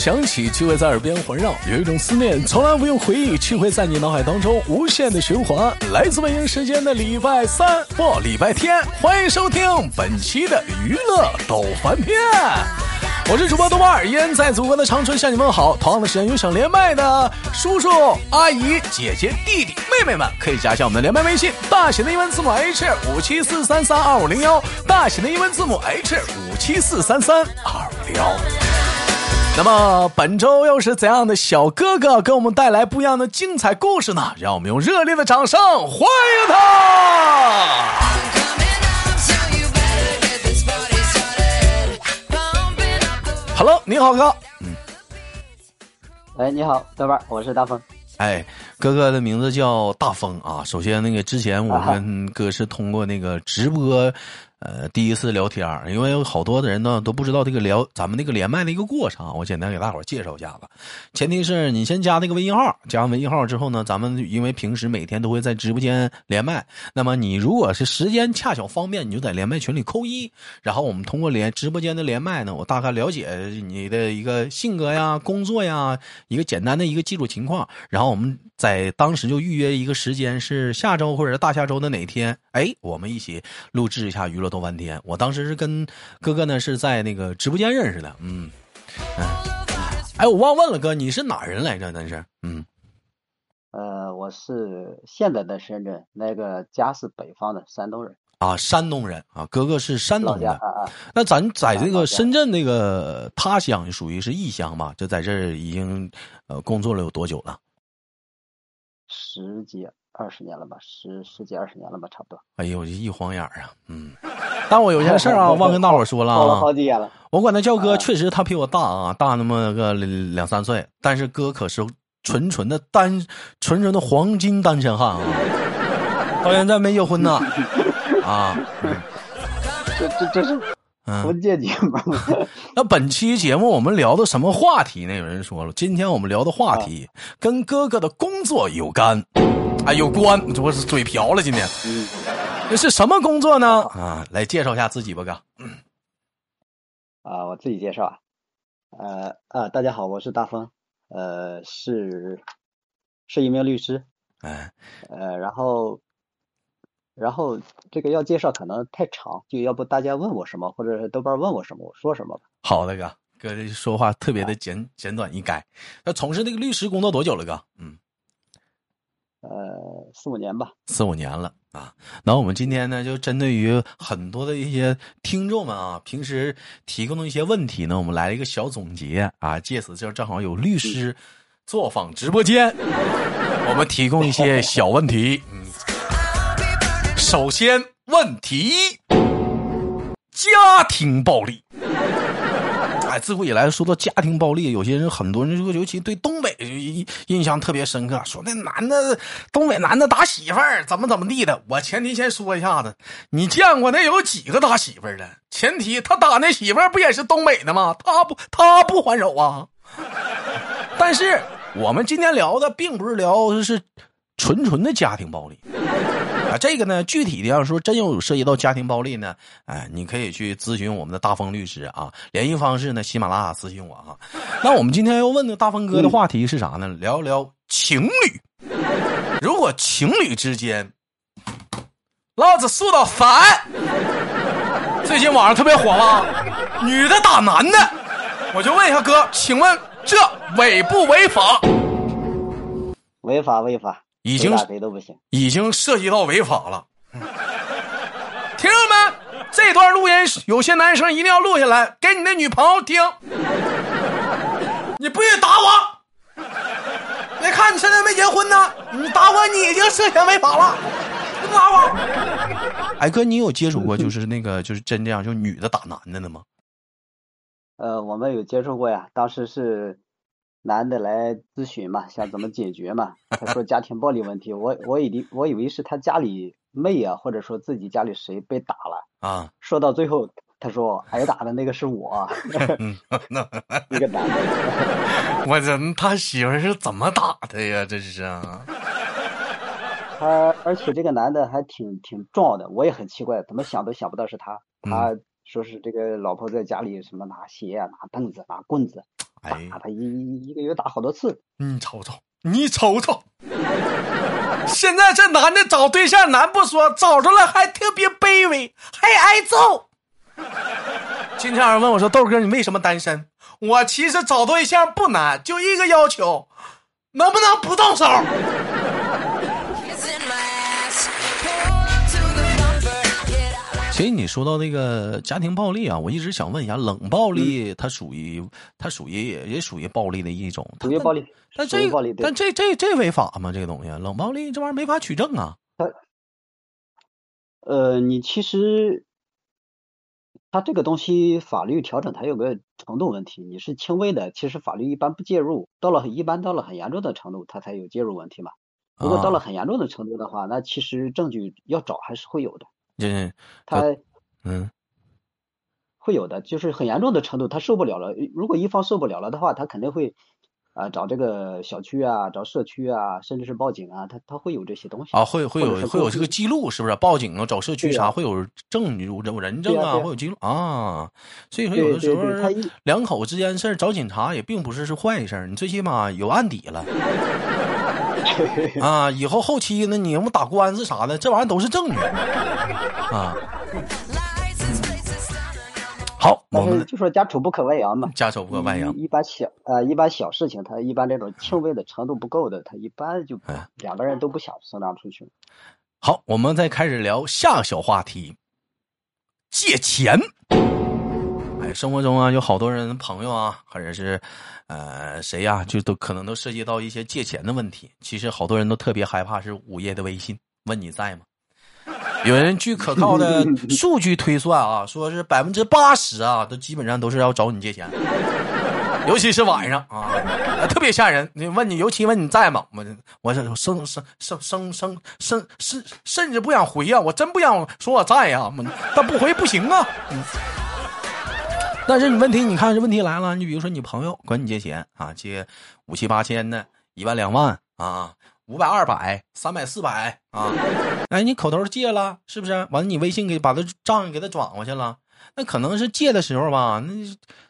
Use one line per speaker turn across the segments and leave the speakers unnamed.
响起，就会在耳边环绕；有一种思念从来不用回忆，却会在你脑海当中无限的循环。来自北京时间的礼拜三或礼拜天，欢迎收听本期的娱乐斗翻天。我是主播豆瓣儿，依然在祖国的长春向你问好。同样的时间有想连麦的叔叔、阿姨、姐姐、弟弟、妹妹们，可以加一下我们的连麦微信，大写的英文字母 H 五七四三三二五零幺，大写的英文字母 H 五七四三三二五零幺。那么本周又是怎样的小哥哥给我们带来不一样的精彩故事呢？让我们用热烈的掌声欢迎他！Hello，你好哥。
嗯。哎，你好，豆瓣，我是大风。
哎，哥哥的名字叫大风啊。首先，那个之前我跟哥是通过那个直播。呃，第一次聊天因为有好多的人呢都不知道这个聊咱们那个连麦的一个过程，我简单给大伙介绍一下子。前提是你先加那个微信号，加完微信号之后呢，咱们因为平时每天都会在直播间连麦，那么你如果是时间恰巧方便，你就在连麦群里扣一，然后我们通过连直播间的连麦呢，我大概了解你的一个性格呀、工作呀，一个简单的一个基础情况，然后我们在当时就预约一个时间，是下周或者大下周的哪天，哎，我们一起录制一下娱乐。都半天，我当时是跟哥哥呢是在那个直播间认识的，嗯，哎，我忘问了哥，你是哪人来着？那是，嗯，
呃，我是现在的深圳，那个家是北方的山东人
啊，山东人啊，哥哥是山东的，那咱在这个深圳那个他乡属于是异乡吧？就在这儿已经呃工作了有多久了？
十几。二十年了吧，十十几二十年了吧，差不多。
哎呦，这一晃眼啊，嗯。但我有件事啊，忘跟大伙说了啊。
好几年了。
我管他叫哥，确实他比我大啊，大那么个两三岁。但是哥可是纯纯的单，纯纯的黄金单身汉啊，到现在没结婚呢。啊。
这这这是。婚介节目。
那本期节目我们聊的什么话题呢？有人说了，今天我们聊的话题跟哥哥的工作有干。啊，有关，我是嘴瓢了。今天，那 是什么工作呢？啊，来介绍一下自己吧，哥。
啊，我自己介绍啊。呃啊，大家好，我是大风，呃，是是一名律师。
哎，
呃，然后，然后这个要介绍可能太长，就要不大家问我什么，或者豆瓣问我什么，我说什么吧。
好的，哥，哥这说话特别的简简短易改。那从事那个律师工作多久了，哥？嗯。
呃，四五年吧，
四五年了啊。那我们今天呢，就针对于很多的一些听众们啊，平时提供的一些问题呢，我们来了一个小总结啊。借此就正好有律师坐访直播间，我们提供一些小问题。首先问题一：家庭暴力。哎，自古以来说到家庭暴力，有些人很多人说，尤其对东北印象特别深刻，说那男的东北男的打媳妇儿怎么怎么地的。我前提先说一下子，你见过那有几个打媳妇儿的？前提他打那媳妇儿不也是东北的吗？他不他不还手啊？但是我们今天聊的并不是聊是纯纯的家庭暴力。啊，这个呢，具体的要说，真有涉及到家庭暴力呢，哎，你可以去咨询我们的大风律师啊。联系方式呢，喜马拉雅私信我啊。那我们今天要问的大风哥的话题是啥呢？聊聊情侣。如果情侣之间，老子数到三，最近网上特别火吗？女的打男的，我就问一下哥，请问这违不违法？
违法，违法。
已经
谁都不行，
已经涉及到违法了。听众们，这段录音有些男生一定要录下来，给你的女朋友听。你不许打我！别看你现在没结婚呢，你打我，你已经涉嫌违法了。你打我！哎哥，你有接触过就是那个就是真这样就女的打男的的吗？
呃，我们有接触过呀，当时是男的来咨询嘛，想怎么解决嘛。他说家庭暴力问题，我我以为我以为是他家里妹啊，或者说自己家里谁被打了
啊。
说到最后，他说挨打的那个是我。一个男的，
我这他媳妇是怎么打的呀？这是啊。
他而且这个男的还挺挺壮的，我也很奇怪，怎么想都想不到是他。他说是这个老婆在家里什么拿鞋啊、拿凳子、拿棍子。打他一一个月打好多次，
你瞅瞅，你瞅瞅，现在这男的找对象难不说，找着了还特别卑微，还挨揍。今天有人问我说：“豆哥，你为什么单身？”我其实找对象不难，就一个要求，能不能不动手？所以你说到那个家庭暴力啊，我一直想问一下，冷暴力它属于它属于也也属于暴力的一种，
属于暴力。
但这但这这这违法吗？这个东西，冷暴力这玩意儿没法取证啊。
它，呃，你其实，它这个东西法律调整它有个程度问题，你是轻微的，其实法律一般不介入，到了一般到了很严重的程度，它才有介入问题嘛。如果到了很严重的程度的话，那其实证据要找还是会有的。
嗯，
他
嗯，
会有的，就是很严重的程度，他受不了了。如果一方受不了了的话，他肯定会啊找这个小区啊，找社区啊，甚至是报警啊，他他会有这些东西
啊，会会有会有这个记录，是不是？报警啊，找社区啥，会有证据、人人证啊，会有记录啊。所以说，有的时候两口之间事儿找警察也并不是是坏事，你最起码有案底了。啊，以后后期呢，你们打官司啥的，这玩意儿都是证据啊。好，我们
就说家丑不可外扬嘛。
家丑不可外扬。
一般小呃，一般小事情，他一般这种轻微的程度不够的，他一般就两个人都不想送他出去。
好，我们再开始聊下个小话题，借钱。哎，生活中啊，有好多人朋友啊，或者是，呃，谁呀，就都可能都涉及到一些借钱的问题。其实好多人都特别害怕是午夜的微信问你在吗？有人据可靠的 数据推算啊，说是百分之八十啊，都基本上都是要找你借钱，尤其是晚上啊，特别吓人。你问你，尤其问你在吗？我我生生生生生生甚甚甚至不想回呀，我真不想说我在呀，但不回不行啊。但是你问题，你看这问题来了，你比如说你朋友管你借钱啊，借五七八千的，一万两万啊，五百二百，三百四百啊，哎，你口头借了是不是？完了你微信给把他账给他转过去了，那可能是借的时候吧，那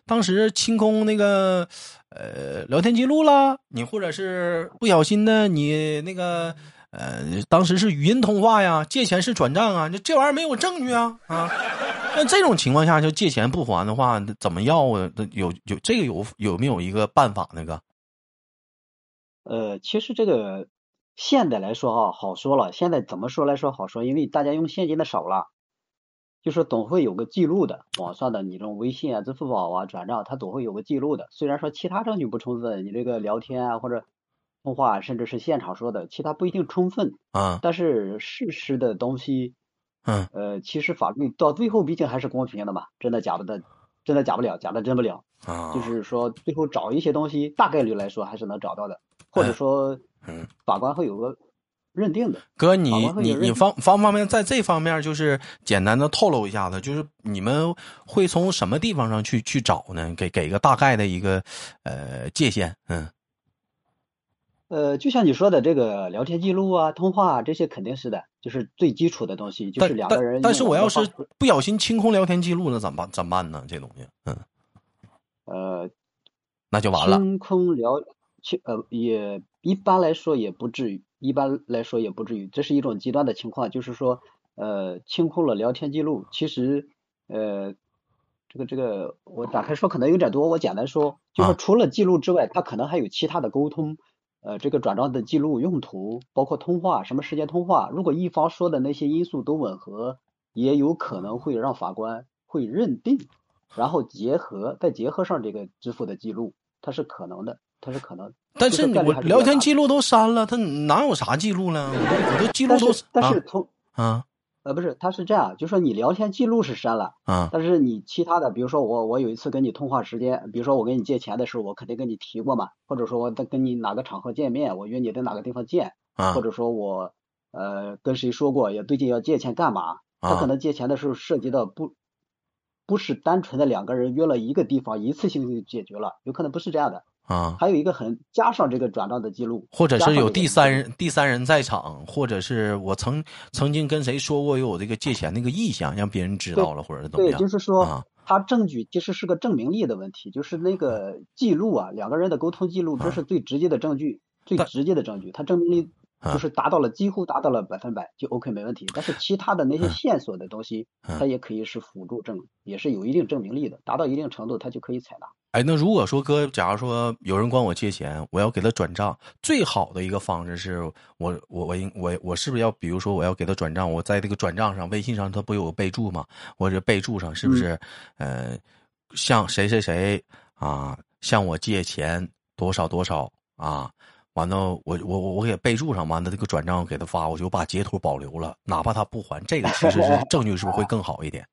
当时清空那个呃聊天记录了，你或者是不小心的你那个。呃，当时是语音通话呀，借钱是转账啊，这这玩意儿没有证据啊啊！那这种情况下，就借钱不还的话，怎么要啊？有有这个有有没有一个办法？那个？
呃，其实这个现在来说啊，好说了。现在怎么说来说好说？因为大家用现金的少了，就是总会有个记录的，网上的你这种微信啊、支付宝啊转账，它总会有个记录的。虽然说其他证据不充分，你这个聊天啊或者。通话甚至是现场说的，其他不一定充分
啊。
但是事实的东西，
嗯，
呃，其实法律到最后毕竟还是公平的嘛，真的假的的，真的假不了，假的真不了
啊。
就是说，最后找一些东西，大概率来说还是能找到的，或者说，
嗯，
法官会有个认定的。
哥，你你你方方方面在这方面就是简单的透露一下子，就是你们会从什么地方上去去找呢？给给个大概的一个呃界限，嗯。
呃，就像你说的这个聊天记录啊、通话啊这些肯定是的，就是最基础的东西，就是两个人。
但是我要是不小心清空聊天记录了，怎么办？怎么办呢？这东西，
嗯，呃，
那就完了。
清空聊清呃，也一般来说也不至于，一般来说也不至于，这是一种极端的情况，就是说，呃，清空了聊天记录，其实，呃，这个这个我打开说可能有点多，我简单说，就是除了记录之外，他可能还有其他的沟通。呃，这个转账的记录用途包括通话，什么时间通话？如果一方说的那些因素都吻合，也有可能会让法官会认定，然后结合再结合上这个支付的记录，它是可能的，它是可能。
但是我聊天记录都删了，他哪有啥记录呢？我都记录都
但是从
啊，
呃，不是，他是这样，就说你聊天记录是删了，
啊
但是你其他的，比如说我我有一次跟你通话时间，比如说我跟你借钱的时候，我肯定跟你提过嘛，或者说我在跟你哪个场合见面，我约你在哪个地方见，
啊
或者说我呃跟谁说过，也最近要借钱干嘛？他
啊
可能借钱的时候涉及到不不是单纯的两个人约了一个地方一次性就解决了，有可能不是这样的，
啊，
还有一个很加上这个转账的记录，
或者是有第三人第三人在场，或者是我曾曾经跟谁说过有我这个借钱那个意向，让别人知道了，或者是怎么样。
对，就是说
啊，
他证据其实是个证明力的问题，就是那个记录啊，两个人的沟通记录，这是最直接的证据，最直接的证据，他证明力
啊。
就是达到了几乎达到了百分百，就 OK 没问题。但是其他的那些线索的东西，
嗯
它也可以是辅助证，也是有一定证明力的，达到一定程度，它就可以采纳。
哎，那如果说哥，假如说有人管我借钱，我要给他转账，最好的一个方式是我我我应我我是不是要，比如说我要给他转账，我在这个转账上，微信上他不有个备注吗？我这备注上是不是、呃，向谁谁谁啊向我借钱多少多少啊？完了，我我我我给备注上，完了这个转账给他发，我就把截图保留了，哪怕他不还，这个其实是 证据，是不是会更好一点？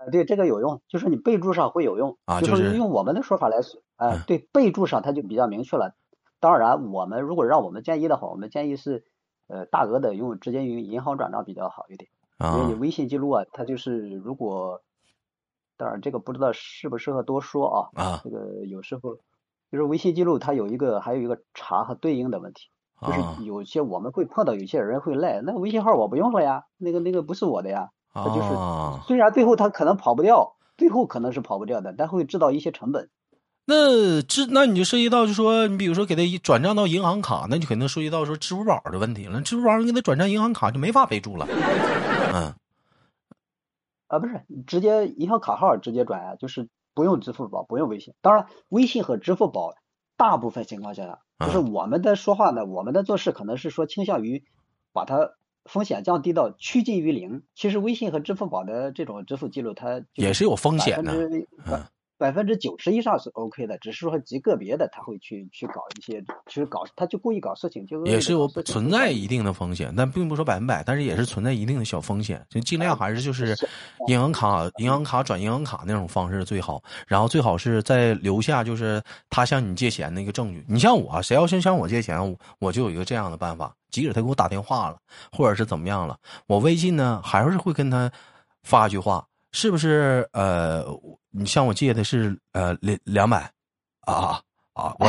呃，对这个有用，就是你备注上会有用就
啊就是
是用我们的说法来说，呃
嗯，
对备注上它就比较明确了。当然，我们如果让我们建议的话，我们建议是，呃，大额的用直接用银行转账比较好一点，因为你
啊
微信记录啊，它就是如果，当然这个不知道适不适合多说啊，
啊
这个有时候就是微信记录它有一个还有一个查和对应的问题，就是
啊
有些我们会碰到有些人会赖，那个微信号我不用了呀，那个那个不是我的呀。他就是
啊！
虽然最后他可能跑不掉，最后可能是跑不掉的，但会制造一些成本。
那支那你就涉及到，就说你比如说给他一转账到银行卡，那就可能涉及到说支付宝的问题了。支付宝给他转账银行卡就没法备注了。嗯
啊，不是直接银行卡号直接转呀、就是不用支付宝，不用微信。当然，微信和支付宝大部分情况下，就是
嗯
我们的说话呢，我们的做事可能是说倾向于把它风险降低到趋近于零。其实微信和支付宝的这种支付记录，它
也是有风险的。
的。
嗯
百分之九十以上是 OK 的，只是说极个别的他会去去搞一些，去搞他就故意搞事情，就
也是存在一定的风险，但并不说百分百，但是也是存在一定的小风险，就尽量还是就是银行卡、银行卡转银行卡那种方式最好，然后最好是再留下就是他向你借钱的一个证据。你像我，谁要先向我借钱，我就有一个这样的办法，即使他给我打电话了，或者是怎么样了，我微信呢还是会跟他发一句话，是不是？呃，你向我借的是呃两两百啊啊，我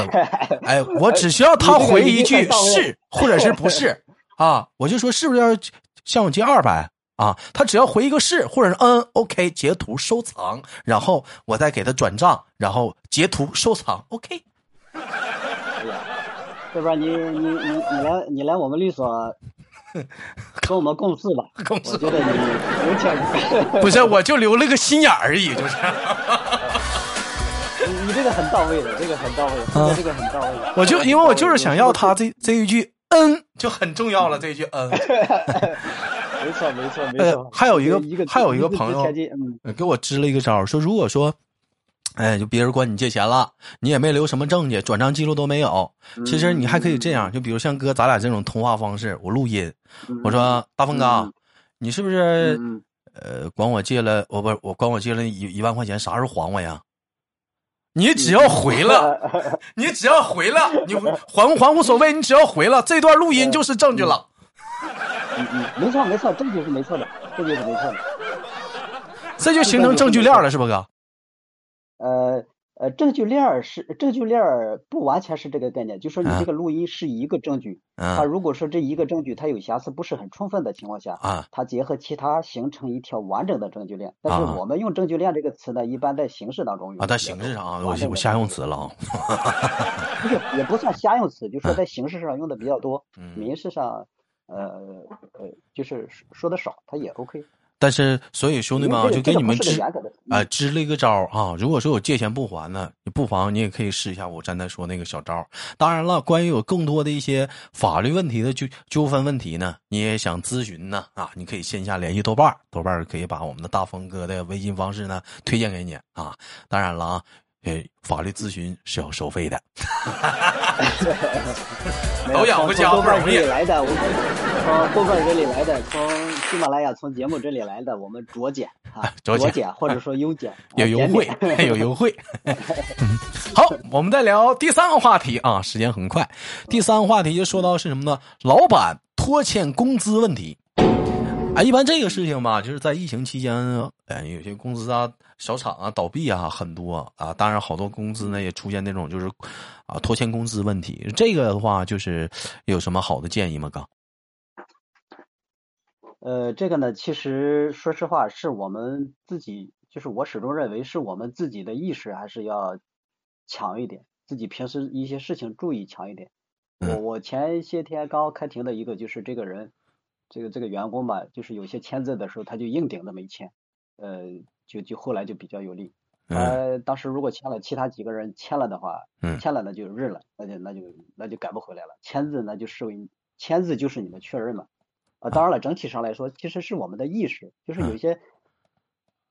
哎，我只需要他回一句 是或者是不是啊，我就说是不是要向我借二百啊？他只要回一个是或者是嗯，OK，截图收藏，然后我再给他转账，然后截图收藏，OK。
哎呀，要不然你你你你来你来我们律所 跟我们共事吧，
共事
我觉得你有潜，
不是，我就留了个心眼而已，就是。
你你这个很到位的，这个很到位，这个这个很到位
我就因为我就是想要他这这一句嗯就很重要了，这一句嗯。
没错没错没
呃
错。
还有一个还有一个朋友给我支了一个招，说如果说，哎，就别人管你借钱了，你也没留什么证据，转账记录都没有，其实你还可以这样，就比如像哥咱俩这种通话方式，我录音，
嗯
我说大风哥
嗯，
你是不是
嗯
呃管我借了，我不我管我借了一一万块钱，啥时候还我呀？你只要回了，你只要回了，你还不还无所谓，你只要回了，这段录音就是证据了。
嗯嗯，没错没错，证据是没错的，证据是没错的。
这就形成证据链了，是吧哥？
呃呃，证据链儿是证据链儿不完全是这个概念，就说你
啊
这个录音是一个证据，它
嗯
如果说这一个证据它有瑕疵不是很充分的情况下，
啊
它结合其他形成一条完整的证据链。但是
啊
我们用证据链这个词呢，一般在形式当中用
啊，在。形式上啊，我我瞎用词了啊。
不是也不算瞎用词，就说在形式上用的比较多，
嗯
民事上呃呃就是说说的少，它也 OK。
但是，所以兄弟们啊，就给你们支啊支了一个招儿啊。如果说有借钱不还呢，你不妨你也可以试一下我刚才说那个小招儿。当然了，关于有更多的一些法律问题的纠纠纷问题呢，你也想咨询呢啊，你可以线下联系豆瓣儿，豆瓣儿可以把我们的大风哥的微信方式呢推荐给你啊。当然了啊，呃，法律咨询是要收费的。
没
都养不家不容易。
来的，我们从豆瓣这里来的，从喜马拉雅从节目这里来的，我们酌减啊，
酌
减或者说 优减，
有优惠，有优惠。好，我们再聊第三个话题啊，时间很快。第三个话题就说到是什么呢？老板拖欠工资问题。啊，一般这个事情吧，就是在疫情期间，哎，有些公司啊、小厂啊倒闭啊，很多啊。当然，好多公司呢也出现那种就是啊拖欠工资问题。这个的话，就是有什么好的建议吗？哥？
呃，这个呢，其实说实话，是我们自己，就是我始终认为是我们自己的意识还是要强一点，自己平时一些事情注意强一点。我我前些天刚开庭的一个就是这个人。这个这个员工吧，就是有些签字的时候，他就硬顶着没签，呃，就就后来就比较有利。呃，当时如果签了，其他几个人签了的话，签了那就认了，那就那就那就改不回来了。签字那就视为签字就是你的确认嘛。啊，当然了，整体上来说，其实是我们的意识，就是有些，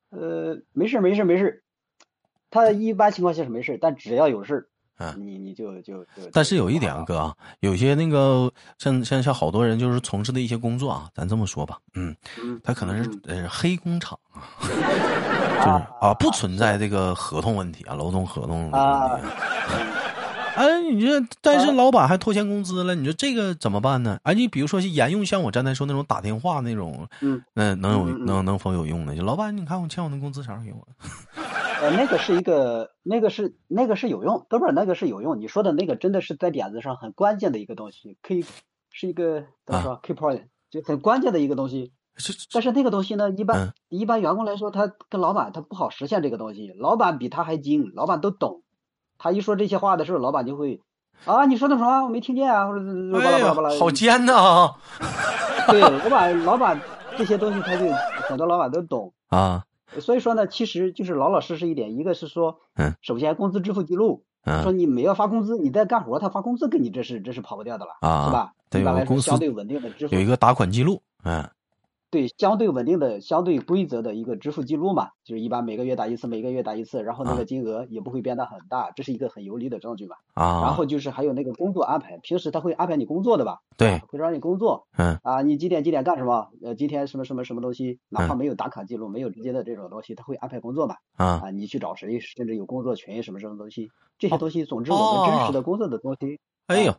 呃，没事没事没事，他一般情况下是没事，但只要有事。嗯，你你就就就，
但是有一点啊，哥，有些那个像像像好多人就是从事的一些工作啊，咱这么说吧，嗯，他可能是呃黑工厂啊，就是啊，不存在这个合同问题啊，劳动合同问题。哎，你这但是老板还拖欠工资了，你说这个怎么办呢？哎，你比如说沿用像我刚才说那种打电话那种，嗯，那能有能能否有用呢？就老板，你看我欠我的工资啥时候给我？
呃，那个是一个，那个是那个是有用，哥们儿，那个是有用。你说的那个真的是在点子上很关键的一个东西，可以是一个怎么说？key point，就很关键的一个东西。是，但是那个东西呢，一般一般员工来说，他跟老板他不好实现这个东西。老板比他还精，老板都懂。他一说这些话的时候，老板就会啊，你说的什么？我没听见啊，或者巴拉巴拉巴拉。
好尖呐！
对，老板，老板这些东西他就很多老板都懂
啊。
所以说呢，其实就是老老实实一点。一个是说，嗯，首先工资支付记录，嗯，说你每月发工资，你在干活，他发工资给你，这是这是跑不掉的了，啊，是吧？一般来说相对稳定的支付，
有一个打款记录，嗯。
对，相对稳定的、相对规则的一个支付记录嘛，就是一般每个月打一次，每个月打一次，然后那个金额也不会变得很大，这是一个很有利的证据吧。啊。然后就是还有那个工作安排，平时他会安排你工作的吧？
对。
会让你工作。
嗯。
啊，你几点几点干什么？呃，今天什么什么什么东西，哪怕没有打卡记录，没有直接的这种东西，他会安排工作嘛？啊。啊，你去找谁？甚至有工作群什么什么东西，这些东西，总之我们真实的工作的东西，
哎呦，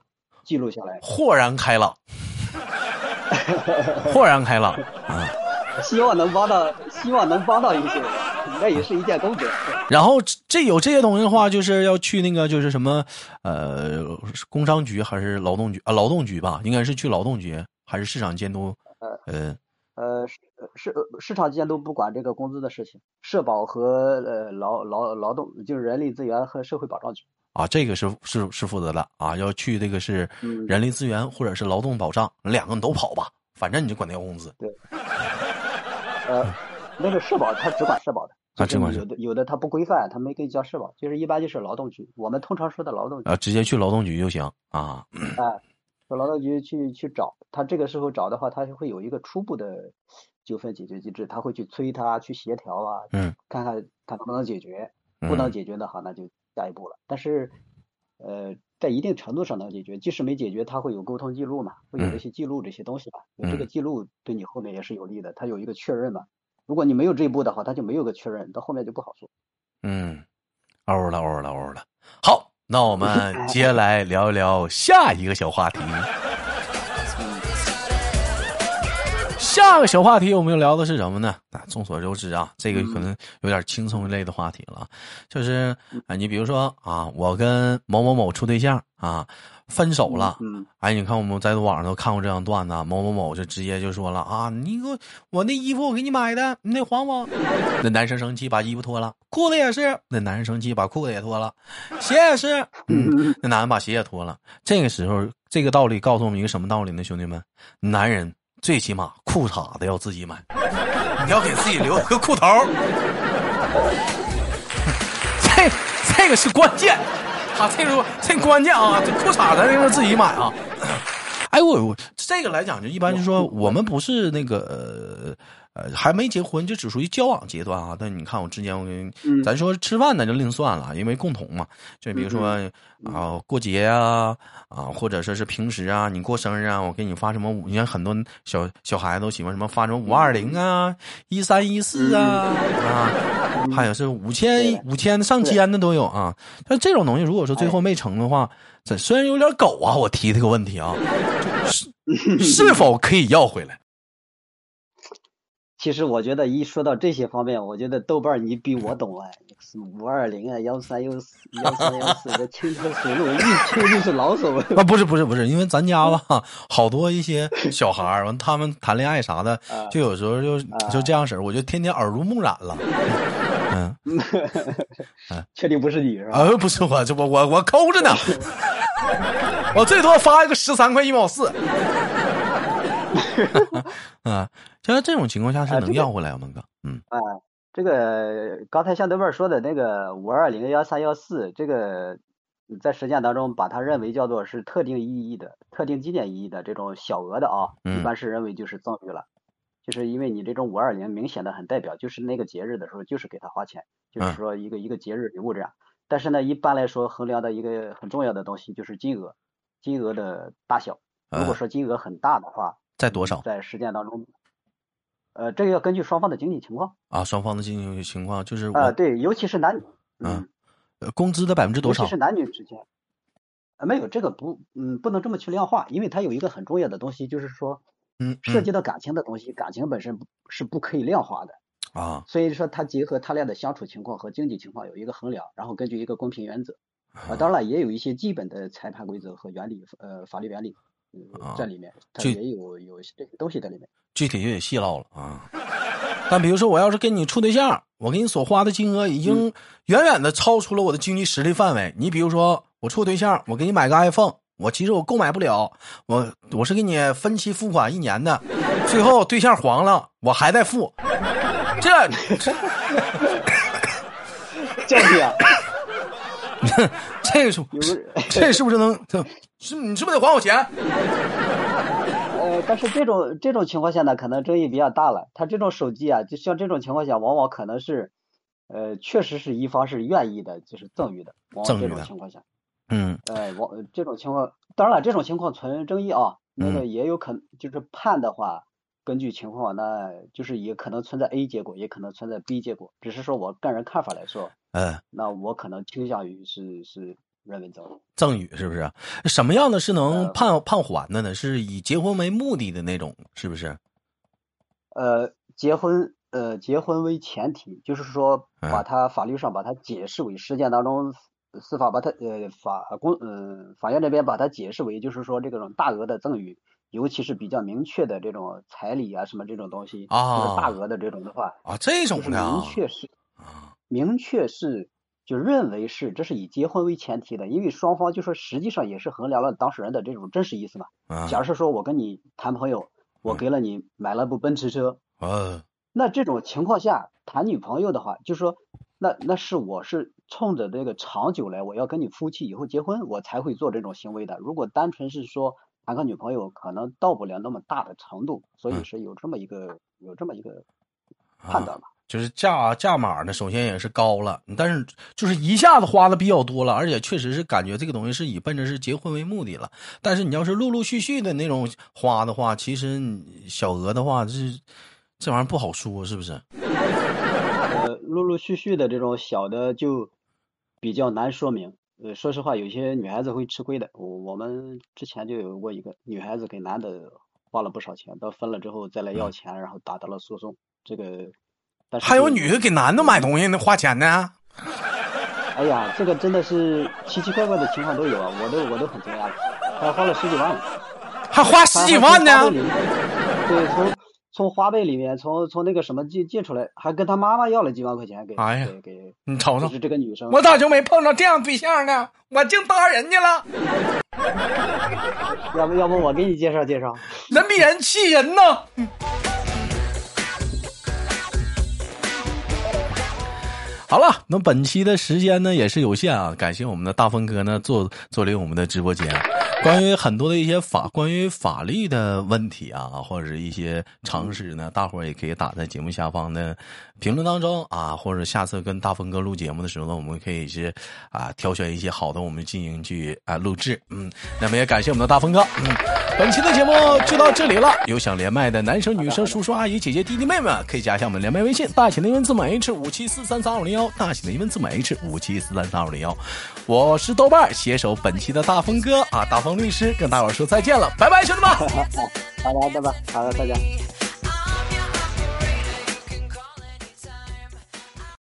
记录下来，
豁然开朗，豁然开朗啊。
希望能帮到，希望能帮到一些人，那也是一件功德。
然后这有这些东西的话，就是要去那个，就是什么，呃，工商局还是劳动局啊？劳动局吧，应该是去劳动局还是市场监督？
呃呃，市市市场监督不管这个工资的事情，社保和呃劳劳劳动就是人力资源和社会保障局
啊，这个是是是负责的啊，要去这个是人力资源或者是劳动保障，两个你都跑吧，反正你就管那个工资。
对。呃，那个社保他只管社保的，
啊，只管
有的有的他不规范，他没给你交社保，就是一般就是劳动局，我们通常说的劳动局
啊，直接去劳动局就行啊。
哎，说劳动局去去找他，这个时候找的话，他会有一个初步的纠纷解决机制，他会去催他去协调啊，嗯，看看他能不能解决，不能解决的话，那就下一步了。但是，呃，在一定程度上能解决，即使没解决，他会有沟通记录嘛，会有一些记录这些东西吧，有这个记录对你后面也是有利的，他有一个确认嘛。如果你没有这一步的话，他就没有个确认，到后面就不好说。
嗯，欧了，欧了，欧了。好，那我们接下来聊一聊下一个小话题。下个小话题我们要聊的是什么呢？啊，众所周知啊，这个可能有点轻松类的话题了，就是啊，你比如说啊，我跟某某某处对象啊。分手了，哎，你看我们在网上都看过这样段子，某某某就直接就说了啊，你给我我那衣服我给你买的，你得还我。那男生生气把衣服脱了，裤子也是。那男生生气把裤子也脱了，鞋也是。嗯，那男的把鞋也脱了。这个时候，这个道理告诉我们一个什么道理呢？兄弟们，男人最起码裤衩子要自己买，你要给自己留个裤头。这这个是关键。啊，这个这关键啊，这裤衩咱要自己买啊。哎，我我这个来讲，就一般就说我们不是那个呃还没结婚，就只属于交往阶段啊。但你看我之前我跟
嗯
咱说吃饭那就另算了，因为共同嘛。就比如说啊、过节啊啊，或者说是平时啊，你过生日啊，我给你发什么五，你看很多小小孩子都喜欢什么发什么五二零啊、一三一四啊啊，还有是五千
对
五千上千的都有啊。但这种东西如果说最后没成的话，这虽然有点狗啊，我提这个问题啊，是是否可以要回来？
其实我觉得一说到这些方面，我觉得豆瓣儿你比我懂啊，什么五二零啊、幺三幺四、幺三幺四的轻车熟路，一听就是老手。
啊，不是不是不是，因为咱家吧，好多一些小孩儿，完他们谈恋爱啥的，
啊
就有时候就就这样式儿，我就天天耳濡目染了。嗯，
确定不是你是吧？
啊，不是我，这我我我抠着呢，我最多发一个十三块一毛四。啊，像这种情况下是能要回来吗？能哥，嗯
啊，这个刚才像豆瓣儿说的那个五二零幺三幺四，这个在实践当中把它认为叫做是特定意义的、特定纪念意义的这种小额的啊，
嗯
一般是认为就是赠与了。就是因为你这种五二零明显的很代表，就是那个节日的时候就是给他花钱，就是
嗯
说一个一个节日礼物这样。但是呢，一般来说衡量的一个很重要的东西就是金额，金额的大小。如果
呃
说金额很大的话，
在多少？
在实践当中，呃，这个要根据双方的经济情况。
啊？双方的经济情况就是我
啊，对，尤其是男女，
嗯呃工资的百分之多少
尤其？是男女之间，啊，没有这个不，嗯，不能这么去量化，因为它有一个很重要的东西，就是说
嗯，嗯
涉及到感情的东西，感情本身是不可以量化的，
啊。
所以说他结合他俩的相处情况和经济情况有一个衡量，然后根据一个公平原则，啊，当然了，也有一些基本的裁判规则和原理，呃，法律原理，呃
啊
在里面，它
这
也有有这些东西在里面。
具体就得细唠了啊。但比如说，我要是跟你处对象，我给你所花的金额已经远远的超出了我的经济实力范围。你比如说，我处对象，我给你买个 iPhone，我其实我购买不了，我我是给你分期付款一年的，最后对象黄了，我还在付，这
教育啊，
这个是这是不是能？这是你是不是得还我钱？
呃，但是这种这种情况下呢，可能争议比较大了。他这种手机啊，就像这种情况下，往往可能是，呃，确实是一方是愿意的，就是赠与的。往往这
赠与的
种情况下，
嗯
呃，往呃这种情况，当然了，这种情况存争议啊，那个
嗯
也有可能就是判的话，根据情况，那就是也可能存在 A 结果，也可能存在 B 结果。只是说我个人看法来说，
嗯。
那我可能倾向于是是认为赠。
赠与是不是？什么样的是能
呃
判判还的呢？是以结婚为目的的那种，是不是？
呃，结婚呃结婚为前提，就是说把
嗯
它法律上把它解释为实践当中司法把它呃法公呃法院这边把它解释为就是说这种大额的赠与，尤其是比较明确的这种彩礼啊什么这种东西，就是大
啊
额的这种的话，
啊，这
种是明确是
啊
明确是就认为是这是以结婚为前提的，因为双方就说实际上也是衡量了当事人的这种真实意思嘛。
啊
假设说我跟你谈朋友，我
嗯
给了你买了部奔驰车。
啊
那这种情况下谈女朋友的话，就说那那是我是冲着这个长久来，我要跟你夫妻以后结婚，我才会做这种行为的。如果单纯是说谈个女朋友，可能到不了那么大的程度，所以
嗯
是有这么一个有这么一个判断
啊，
吧。
就是价价码呢，首先也是高了，但是就是一下子花的比较多了，而且确实是感觉这个东西是以奔着是结婚为目的了。但是你要是陆陆续续的那种花的话，其实小额的话，这这玩意儿不好说，是不是？
呃，陆陆续续的这种小的就比较难说明。呃，说实话，有些女孩子会吃亏的。我我们之前就有过一个女孩子给男的花了不少钱，到分了之后再来要钱，然后打到了诉讼。这个，但是
还有女的给男的买东西那花钱呢？
哎呀，这个真的是奇奇怪怪的情况都有啊，我都我都很惊讶的，还花了十几万呢，
还花十几万呢
对，从从花呗里面，从从那个什么借借出来，还跟他妈妈要了几万块钱给
哎呀
给给，
你瞅瞅
就，是这个女生，
我咋就没碰着这样对象呢？我净搭人家了，
要不要不我给你介绍介绍？
人比人气人呐！好了，那本期的时间呢也是有限啊，感谢我们的大风哥呢做做临我们的直播间。关于很多的一些法，关于法律的问题啊，或者是一些常识呢，大伙儿也可以打在节目下方的评论当中啊，或者下次跟大风哥录节目的时候呢，我们可以是啊挑选一些好的，我们进行去啊录制。嗯，那么也感谢我们的大风哥。嗯，本期的节目就到这里了。有想连麦的男生、女生、叔叔、阿姨、姐姐、弟弟、妹妹，可以加一下我们连麦微信，大写的英文字母 H 五七四三三五零幺，大写的英文字母 H 五七四三三二五零幺。我是豆瓣携手本期的大风哥啊，大风律师跟大伙儿说再见了，拜拜，兄弟们。
好的，拜拜，好的，大家。